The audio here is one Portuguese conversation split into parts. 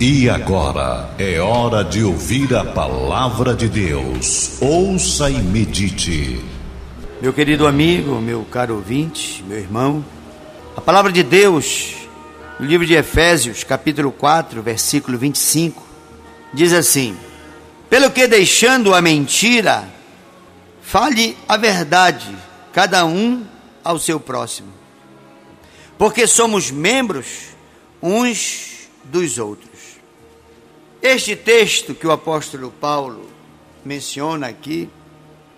E agora é hora de ouvir a palavra de Deus. Ouça e medite. Meu querido amigo, meu caro ouvinte, meu irmão, a palavra de Deus, no livro de Efésios, capítulo 4, versículo 25, diz assim: Pelo que deixando a mentira, fale a verdade, cada um ao seu próximo, porque somos membros uns dos outros. Este texto que o apóstolo Paulo menciona aqui,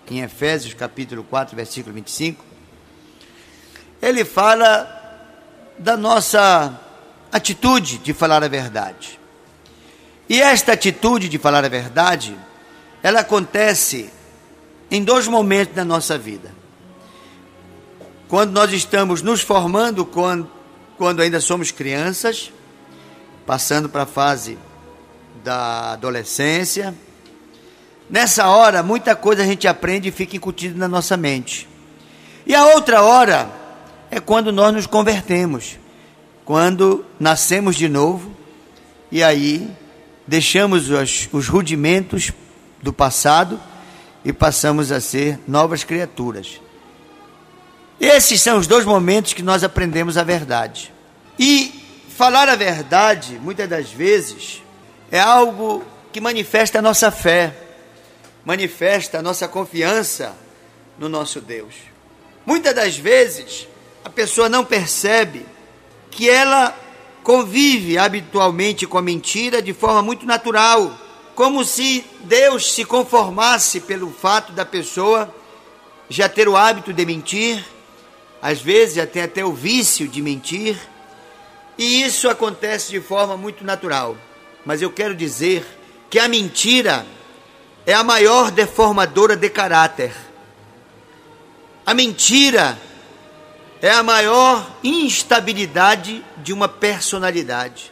em Efésios capítulo 4, versículo 25, ele fala da nossa atitude de falar a verdade. E esta atitude de falar a verdade, ela acontece em dois momentos da nossa vida. Quando nós estamos nos formando, quando, quando ainda somos crianças, passando para a fase da adolescência. Nessa hora, muita coisa a gente aprende e fica incutido na nossa mente. E a outra hora é quando nós nos convertemos, quando nascemos de novo e aí deixamos os, os rudimentos do passado e passamos a ser novas criaturas. Esses são os dois momentos que nós aprendemos a verdade. E falar a verdade, muitas das vezes, é algo que manifesta a nossa fé, manifesta a nossa confiança no nosso Deus. Muitas das vezes a pessoa não percebe que ela convive habitualmente com a mentira de forma muito natural, como se Deus se conformasse pelo fato da pessoa já ter o hábito de mentir, às vezes já tem até o vício de mentir, e isso acontece de forma muito natural mas eu quero dizer que a mentira é a maior deformadora de caráter. A mentira é a maior instabilidade de uma personalidade.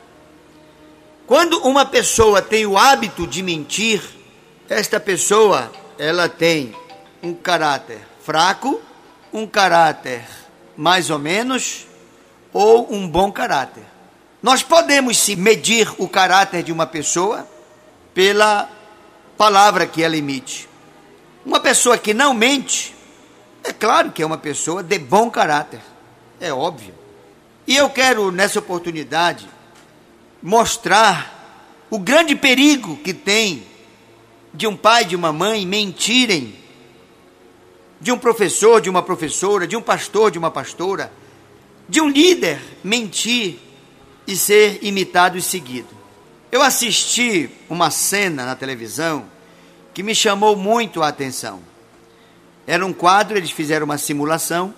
Quando uma pessoa tem o hábito de mentir, esta pessoa, ela tem um caráter fraco, um caráter mais ou menos ou um bom caráter. Nós podemos se medir o caráter de uma pessoa pela palavra que ela emite. Uma pessoa que não mente, é claro que é uma pessoa de bom caráter, é óbvio. E eu quero, nessa oportunidade, mostrar o grande perigo que tem de um pai de uma mãe mentirem, de um professor, de uma professora, de um pastor, de uma pastora, de um líder mentir e ser imitado e seguido. Eu assisti uma cena na televisão que me chamou muito a atenção. Era um quadro, eles fizeram uma simulação,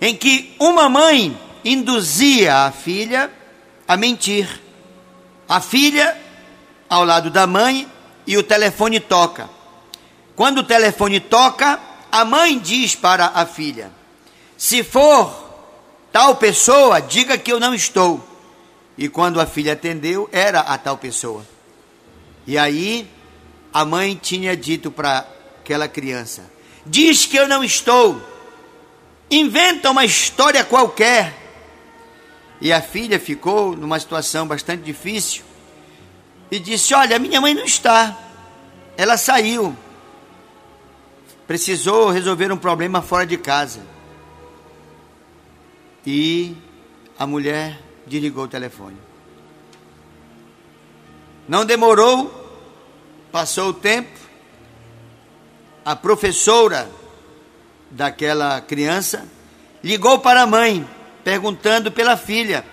em que uma mãe induzia a filha a mentir. A filha ao lado da mãe e o telefone toca. Quando o telefone toca, a mãe diz para a filha: Se for tal pessoa, diga que eu não estou. E quando a filha atendeu, era a tal pessoa. E aí a mãe tinha dito para aquela criança: Diz que eu não estou. Inventa uma história qualquer. E a filha ficou numa situação bastante difícil e disse: Olha, minha mãe não está. Ela saiu. Precisou resolver um problema fora de casa. E a mulher desligou o telefone. Não demorou, passou o tempo, a professora daquela criança ligou para a mãe, perguntando pela filha,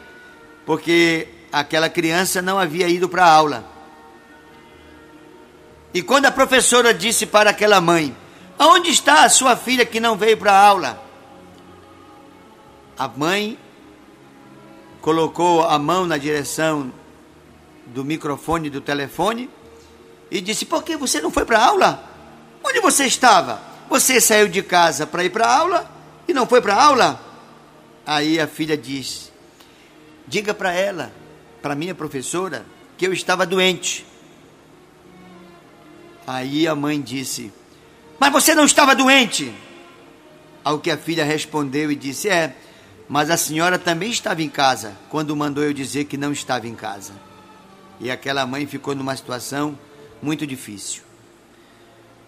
porque aquela criança não havia ido para a aula. E quando a professora disse para aquela mãe: Aonde está a sua filha que não veio para a aula? A mãe colocou a mão na direção do microfone do telefone e disse: Por que você não foi para aula? Onde você estava? Você saiu de casa para ir para aula e não foi para aula? Aí a filha disse: Diga para ela, para minha professora, que eu estava doente. Aí a mãe disse: Mas você não estava doente? Ao que a filha respondeu e disse: É, mas a senhora também estava em casa quando mandou eu dizer que não estava em casa. E aquela mãe ficou numa situação muito difícil.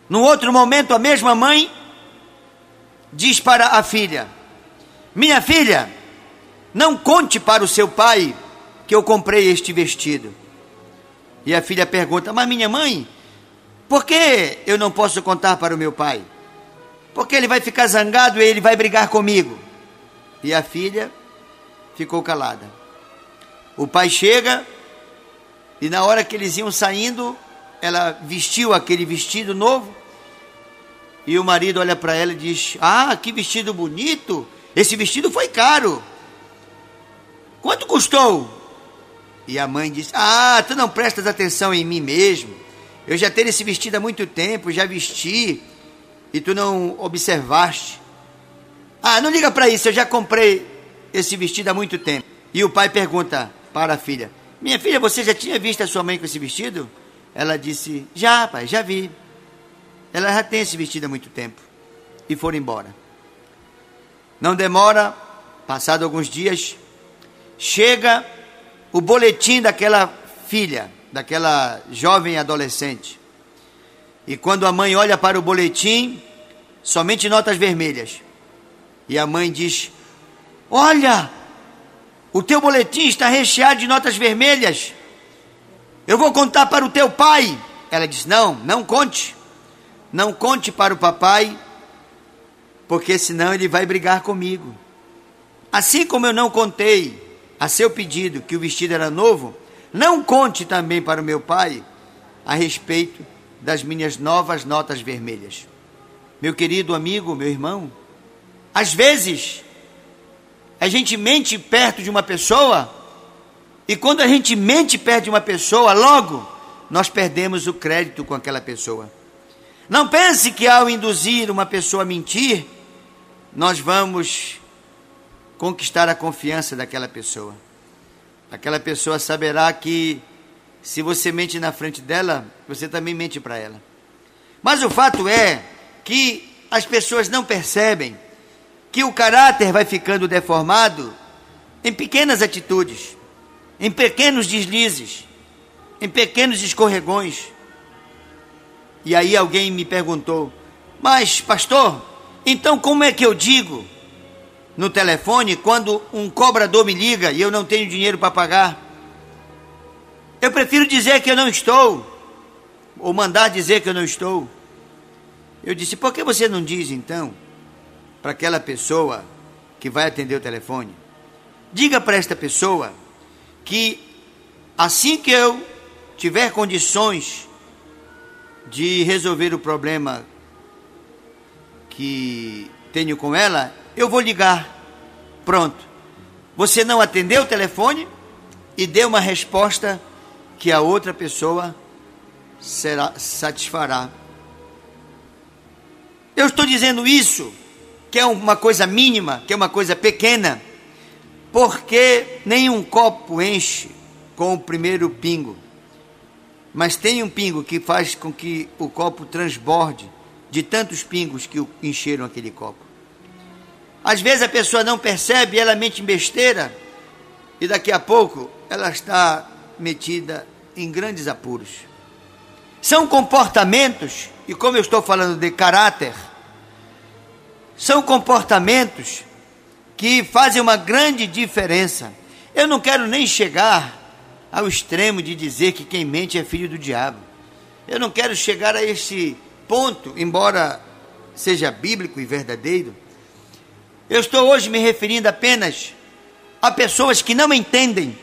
No outro momento, a mesma mãe diz para a filha: Minha filha, não conte para o seu pai que eu comprei este vestido. E a filha pergunta: Mas minha mãe, por que eu não posso contar para o meu pai? Porque ele vai ficar zangado e ele vai brigar comigo. E a filha ficou calada. O pai chega e na hora que eles iam saindo, ela vestiu aquele vestido novo. E o marido olha para ela e diz: Ah, que vestido bonito! Esse vestido foi caro. Quanto custou? E a mãe diz: Ah, tu não prestas atenção em mim mesmo. Eu já tenho esse vestido há muito tempo, já vesti e tu não observaste. Ah, não liga para isso, eu já comprei esse vestido há muito tempo. E o pai pergunta para a filha: Minha filha, você já tinha visto a sua mãe com esse vestido? Ela disse: Já, pai, já vi. Ela já tem esse vestido há muito tempo. E foram embora. Não demora, passado alguns dias, chega o boletim daquela filha, daquela jovem adolescente. E quando a mãe olha para o boletim, somente notas vermelhas. E a mãe diz: Olha, o teu boletim está recheado de notas vermelhas. Eu vou contar para o teu pai. Ela diz: Não, não conte. Não conte para o papai, porque senão ele vai brigar comigo. Assim como eu não contei a seu pedido que o vestido era novo, não conte também para o meu pai a respeito das minhas novas notas vermelhas. Meu querido amigo, meu irmão, às vezes a gente mente perto de uma pessoa e quando a gente mente perto de uma pessoa, logo nós perdemos o crédito com aquela pessoa. Não pense que ao induzir uma pessoa a mentir, nós vamos conquistar a confiança daquela pessoa. Aquela pessoa saberá que se você mente na frente dela, você também mente para ela. Mas o fato é que as pessoas não percebem que o caráter vai ficando deformado em pequenas atitudes, em pequenos deslizes, em pequenos escorregões. E aí alguém me perguntou: Mas, pastor, então como é que eu digo no telefone quando um cobrador me liga e eu não tenho dinheiro para pagar? Eu prefiro dizer que eu não estou, ou mandar dizer que eu não estou. Eu disse: Por que você não diz então para aquela pessoa que vai atender o telefone? Diga para esta pessoa que assim que eu tiver condições de resolver o problema que tenho com ela, eu vou ligar. Pronto. Você não atendeu o telefone e deu uma resposta que a outra pessoa será satisfará. Eu estou dizendo isso, que é uma coisa mínima, que é uma coisa pequena, porque nenhum copo enche com o primeiro pingo. Mas tem um pingo que faz com que o copo transborde de tantos pingos que encheram aquele copo. Às vezes a pessoa não percebe, ela mente besteira e daqui a pouco ela está metida em grandes apuros. São comportamentos, e como eu estou falando de caráter, são comportamentos que fazem uma grande diferença. Eu não quero nem chegar ao extremo de dizer que quem mente é filho do diabo. Eu não quero chegar a esse ponto, embora seja bíblico e verdadeiro. Eu estou hoje me referindo apenas a pessoas que não entendem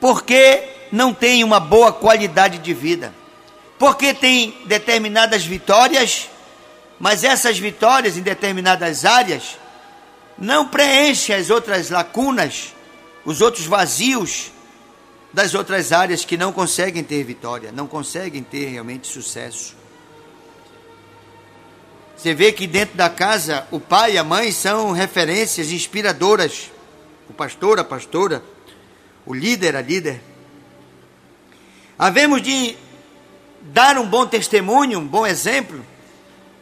porque não têm uma boa qualidade de vida, porque têm determinadas vitórias, mas essas vitórias em determinadas áreas não preenchem as outras lacunas, os outros vazios das outras áreas que não conseguem ter vitória, não conseguem ter realmente sucesso. Você vê que dentro da casa o pai e a mãe são referências inspiradoras. O pastor, a pastora, o líder, a líder. Havemos de dar um bom testemunho, um bom exemplo,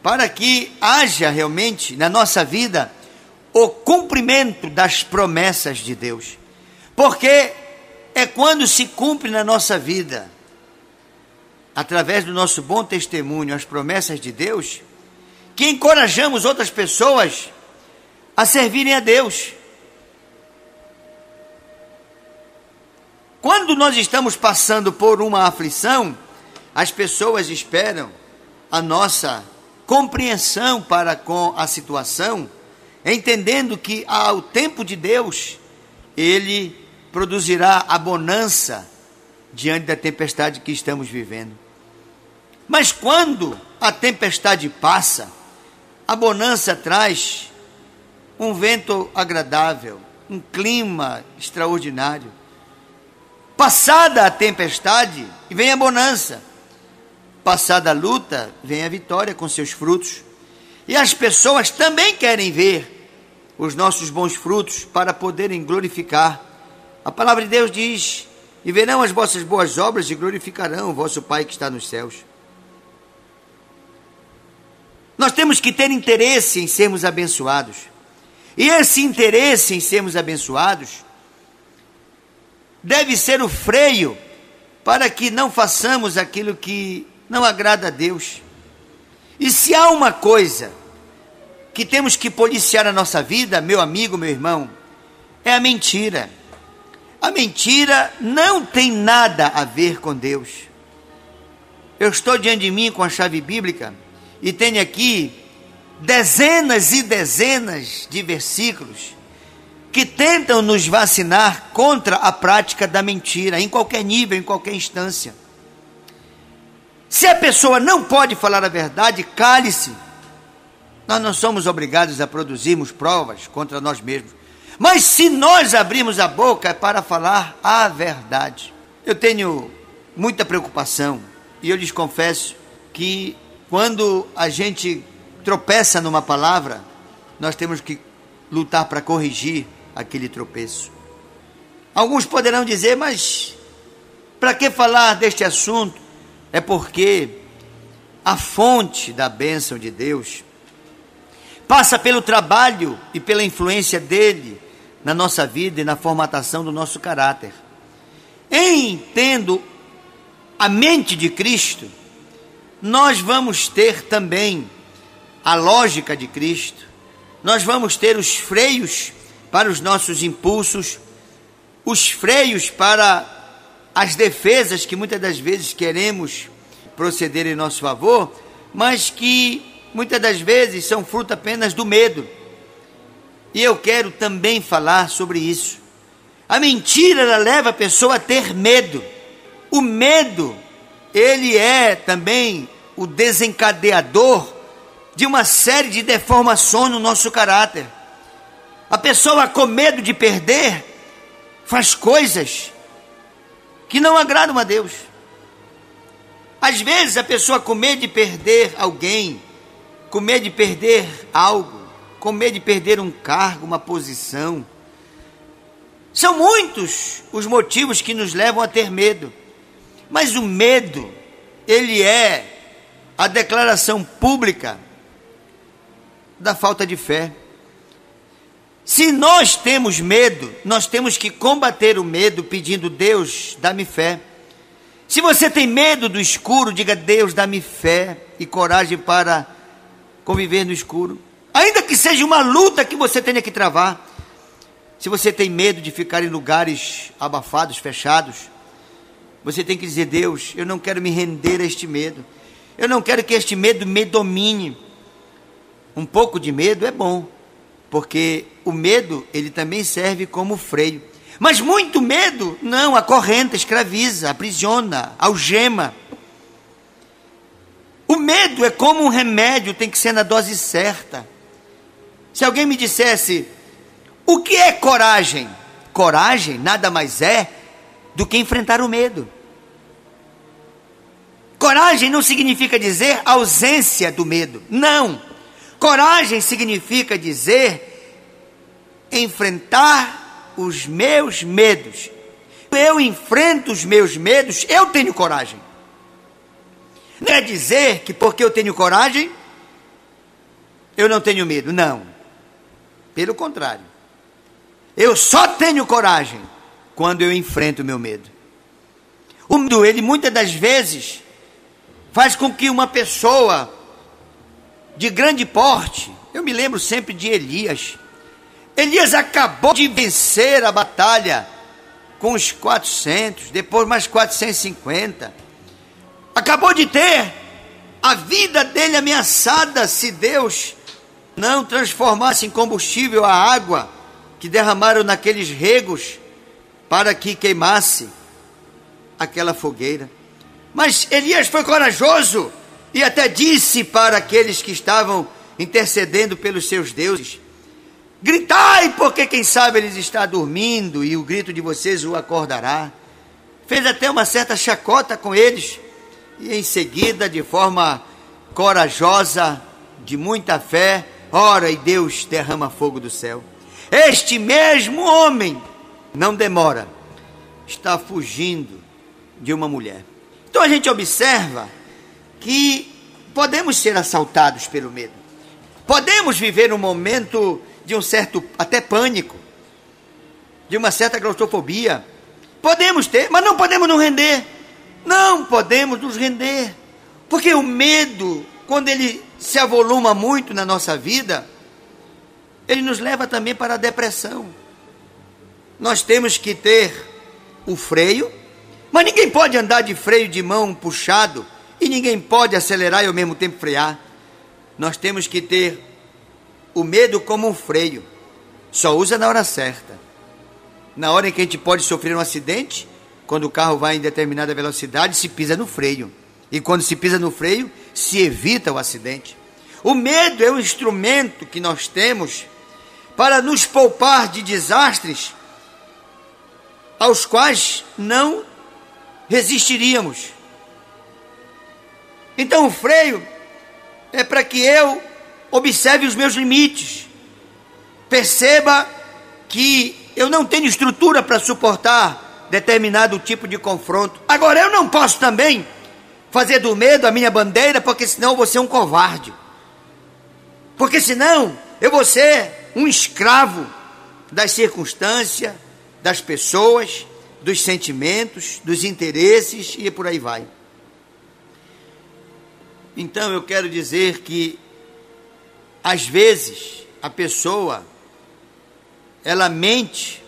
para que haja realmente na nossa vida o cumprimento das promessas de Deus. Porque é quando se cumpre na nossa vida, através do nosso bom testemunho, as promessas de Deus, que encorajamos outras pessoas a servirem a Deus. Quando nós estamos passando por uma aflição, as pessoas esperam a nossa compreensão para com a situação, entendendo que ao tempo de Deus, ele produzirá a bonança diante da tempestade que estamos vivendo. Mas quando a tempestade passa, a bonança traz um vento agradável, um clima extraordinário. Passada a tempestade, vem a bonança. Passada a luta, vem a vitória com seus frutos. E as pessoas também querem ver os nossos bons frutos para poderem glorificar. A palavra de Deus diz: E verão as vossas boas obras e glorificarão o vosso Pai que está nos céus. Nós temos que ter interesse em sermos abençoados. E esse interesse em sermos abençoados deve ser o freio para que não façamos aquilo que não agrada a Deus. E se há uma coisa que temos que policiar na nossa vida, meu amigo, meu irmão, é a mentira. A mentira não tem nada a ver com Deus. Eu estou diante de mim com a chave bíblica e tenho aqui dezenas e dezenas de versículos que tentam nos vacinar contra a prática da mentira, em qualquer nível, em qualquer instância. Se a pessoa não pode falar a verdade, cale-se. Nós não somos obrigados a produzirmos provas contra nós mesmos. Mas se nós abrirmos a boca é para falar a verdade. Eu tenho muita preocupação e eu lhes confesso que quando a gente tropeça numa palavra, nós temos que lutar para corrigir aquele tropeço. Alguns poderão dizer, mas para que falar deste assunto? É porque a fonte da bênção de Deus passa pelo trabalho e pela influência dele na nossa vida e na formatação do nosso caráter. Em tendo a mente de Cristo, nós vamos ter também a lógica de Cristo, nós vamos ter os freios para os nossos impulsos, os freios para as defesas que muitas das vezes queremos proceder em nosso favor, mas que muitas das vezes são fruto apenas do medo. E eu quero também falar sobre isso. A mentira ela leva a pessoa a ter medo. O medo, ele é também o desencadeador de uma série de deformações no nosso caráter. A pessoa com medo de perder faz coisas que não agradam a Deus. Às vezes a pessoa com medo de perder alguém, com medo de perder algo, com medo de perder um cargo, uma posição. São muitos os motivos que nos levam a ter medo. Mas o medo, ele é a declaração pública da falta de fé. Se nós temos medo, nós temos que combater o medo pedindo: Deus, dá-me fé. Se você tem medo do escuro, diga: Deus, dá-me fé e coragem para conviver no escuro. Ainda que seja uma luta que você tenha que travar. Se você tem medo de ficar em lugares abafados, fechados, você tem que dizer: Deus, eu não quero me render a este medo. Eu não quero que este medo me domine. Um pouco de medo é bom, porque o medo ele também serve como freio. Mas muito medo, não, acorrenta, escraviza, aprisiona, algema. O medo é como um remédio, tem que ser na dose certa. Se alguém me dissesse, o que é coragem? Coragem nada mais é do que enfrentar o medo. Coragem não significa dizer ausência do medo. Não. Coragem significa dizer enfrentar os meus medos. Eu enfrento os meus medos, eu tenho coragem. Não é dizer que porque eu tenho coragem, eu não tenho medo. Não. Pelo contrário. Eu só tenho coragem quando eu enfrento o meu medo. O medo, ele muitas das vezes faz com que uma pessoa de grande porte, eu me lembro sempre de Elias. Elias acabou de vencer a batalha com os 400, depois mais 450. Acabou de ter a vida dele ameaçada se Deus não transformasse em combustível a água que derramaram naqueles regos para que queimasse aquela fogueira. Mas Elias foi corajoso e até disse para aqueles que estavam intercedendo pelos seus deuses: Gritai, porque quem sabe eles está dormindo e o grito de vocês o acordará. Fez até uma certa chacota com eles e em seguida, de forma corajosa, de muita fé, ora e Deus derrama fogo do céu. Este mesmo homem não demora, está fugindo de uma mulher. Então a gente observa que podemos ser assaltados pelo medo. Podemos viver um momento de um certo até pânico, de uma certa claustrofobia. Podemos ter, mas não podemos nos render. Não podemos nos render. Porque o medo, quando ele se avoluma muito na nossa vida, ele nos leva também para a depressão. Nós temos que ter o freio, mas ninguém pode andar de freio de mão puxado e ninguém pode acelerar e ao mesmo tempo frear. Nós temos que ter o medo como um freio. Só usa na hora certa. Na hora em que a gente pode sofrer um acidente, quando o carro vai em determinada velocidade, se pisa no freio. E quando se pisa no freio, se evita o acidente. O medo é um instrumento que nós temos para nos poupar de desastres aos quais não resistiríamos. Então o freio é para que eu observe os meus limites, perceba que eu não tenho estrutura para suportar determinado tipo de confronto. Agora eu não posso também fazer do medo a minha bandeira, porque senão eu vou ser um covarde. Porque senão eu vou ser um escravo das circunstâncias, das pessoas, dos sentimentos, dos interesses e por aí vai. Então eu quero dizer que às vezes a pessoa ela mente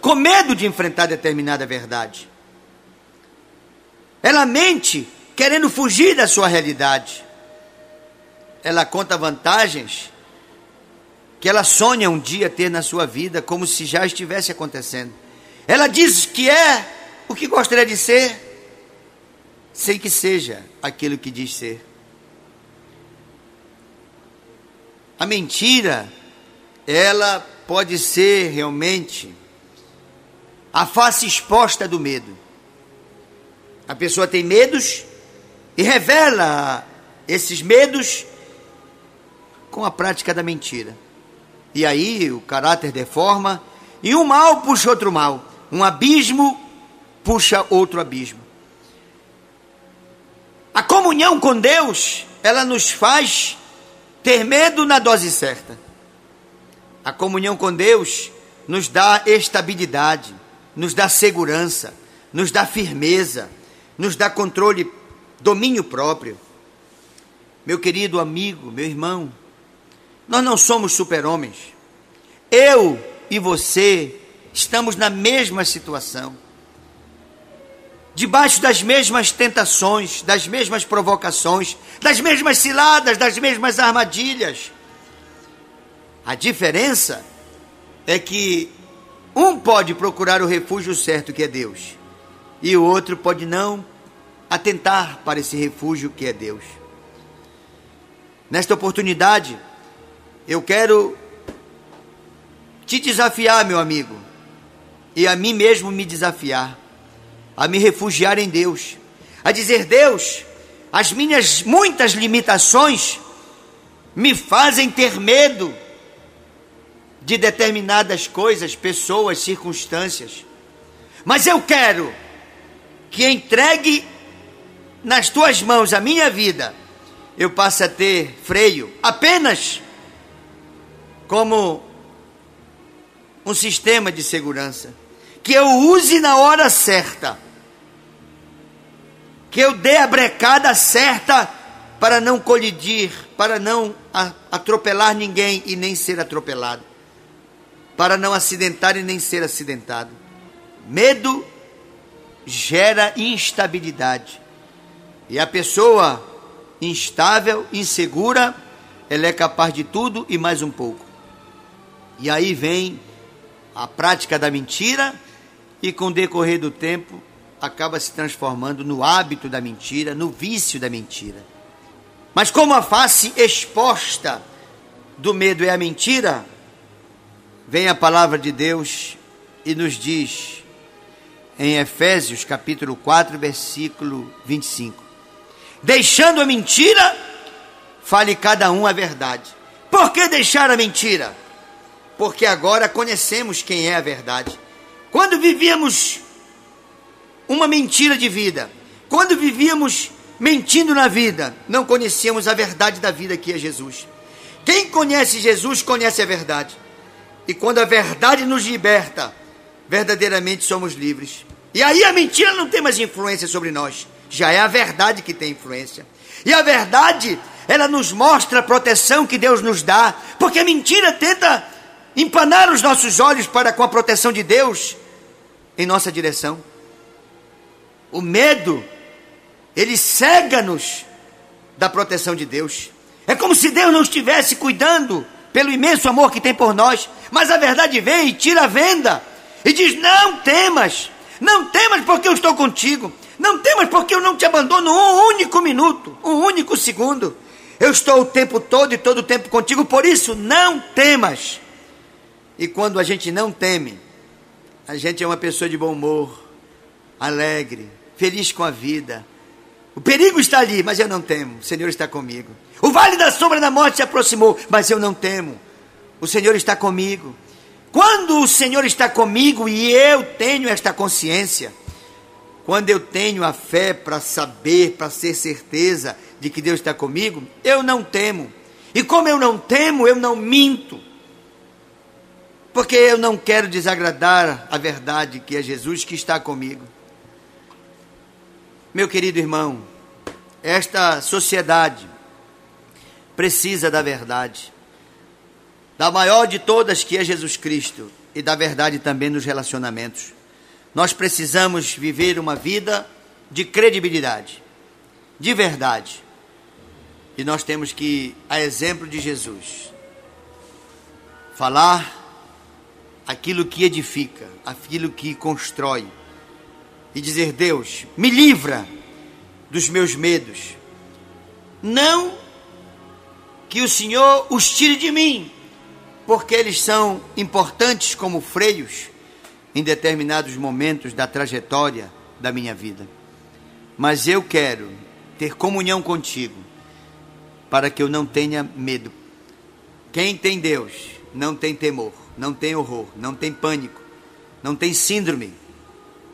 com medo de enfrentar determinada verdade. Ela mente querendo fugir da sua realidade. Ela conta vantagens que ela sonha um dia ter na sua vida, como se já estivesse acontecendo. Ela diz que é o que gostaria de ser, sem que seja aquilo que diz ser. A mentira, ela pode ser realmente a face exposta do medo. A pessoa tem medos e revela esses medos com a prática da mentira. E aí o caráter deforma e um mal puxa outro mal. Um abismo puxa outro abismo. A comunhão com Deus, ela nos faz ter medo na dose certa. A comunhão com Deus nos dá estabilidade, nos dá segurança, nos dá firmeza, nos dá controle, domínio próprio. Meu querido amigo, meu irmão, nós não somos super-homens. Eu e você estamos na mesma situação. Debaixo das mesmas tentações, das mesmas provocações, das mesmas ciladas, das mesmas armadilhas. A diferença é que um pode procurar o refúgio certo, que é Deus, e o outro pode não atentar para esse refúgio que é Deus. Nesta oportunidade, eu quero te desafiar, meu amigo, e a mim mesmo me desafiar, a me refugiar em Deus, a dizer: Deus, as minhas muitas limitações me fazem ter medo de determinadas coisas, pessoas, circunstâncias, mas eu quero que entregue nas tuas mãos a minha vida, eu passe a ter freio apenas como um sistema de segurança. Que eu use na hora certa, que eu dê a brecada certa para não colidir, para não atropelar ninguém e nem ser atropelado, para não acidentar e nem ser acidentado. Medo gera instabilidade. E a pessoa instável, insegura, ela é capaz de tudo e mais um pouco. E aí vem a prática da mentira e com o decorrer do tempo acaba se transformando no hábito da mentira, no vício da mentira. Mas como a face exposta do medo é a mentira, vem a palavra de Deus e nos diz em Efésios capítulo 4, versículo 25: Deixando a mentira, fale cada um a verdade. Por que deixar a mentira? Porque agora conhecemos quem é a verdade. Quando vivíamos uma mentira de vida, quando vivíamos mentindo na vida, não conhecíamos a verdade da vida que é Jesus. Quem conhece Jesus conhece a verdade. E quando a verdade nos liberta, verdadeiramente somos livres. E aí a mentira não tem mais influência sobre nós. Já é a verdade que tem influência. E a verdade, ela nos mostra a proteção que Deus nos dá, porque a mentira tenta empanar os nossos olhos para com a proteção de Deus em nossa direção. O medo ele cega-nos da proteção de Deus. É como se Deus não estivesse cuidando pelo imenso amor que tem por nós, mas a verdade vem e tira a venda e diz: Não temas, não temas porque eu estou contigo, não temas porque eu não te abandono um único minuto, um único segundo. Eu estou o tempo todo e todo o tempo contigo, por isso não temas. E quando a gente não teme, a gente é uma pessoa de bom humor, alegre, feliz com a vida o perigo está ali, mas eu não temo. O Senhor está comigo. O vale da sombra da morte se aproximou, mas eu não temo. O Senhor está comigo. Quando o Senhor está comigo e eu tenho esta consciência, quando eu tenho a fé para saber, para ter certeza de que Deus está comigo, eu não temo. E como eu não temo, eu não minto. Porque eu não quero desagradar a verdade que é Jesus que está comigo. Meu querido irmão, esta sociedade precisa da verdade, da maior de todas que é Jesus Cristo e da verdade também nos relacionamentos. Nós precisamos viver uma vida de credibilidade, de verdade. E nós temos que, a exemplo de Jesus, falar aquilo que edifica, aquilo que constrói e dizer: Deus, me livra dos meus medos. Não que o Senhor os tire de mim, porque eles são importantes como freios em determinados momentos da trajetória da minha vida. Mas eu quero ter comunhão contigo, para que eu não tenha medo. Quem tem Deus não tem temor, não tem horror, não tem pânico, não tem síndrome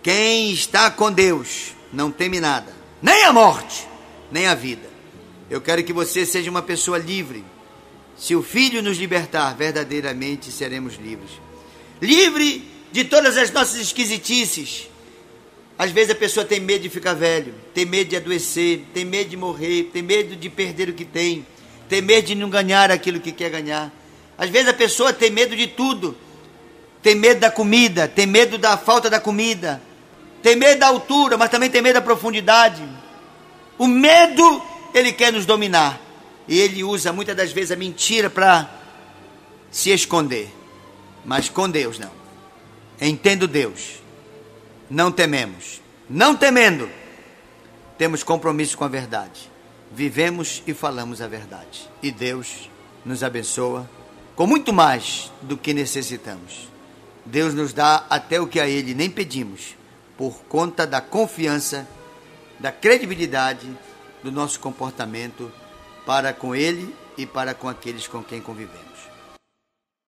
quem está com Deus não teme nada, nem a morte, nem a vida. Eu quero que você seja uma pessoa livre. Se o Filho nos libertar, verdadeiramente seremos livres. Livre de todas as nossas esquisitices. Às vezes a pessoa tem medo de ficar velho, tem medo de adoecer, tem medo de morrer, tem medo de perder o que tem, tem medo de não ganhar aquilo que quer ganhar. Às vezes a pessoa tem medo de tudo. Tem medo da comida, tem medo da falta da comida, tem medo da altura, mas também tem medo da profundidade. O medo, ele quer nos dominar. E ele usa muitas das vezes a mentira para se esconder. Mas com Deus não. Entendo Deus. Não tememos. Não temendo, temos compromisso com a verdade. Vivemos e falamos a verdade. E Deus nos abençoa com muito mais do que necessitamos. Deus nos dá até o que a Ele nem pedimos por conta da confiança, da credibilidade do nosso comportamento para com Ele e para com aqueles com quem convivemos.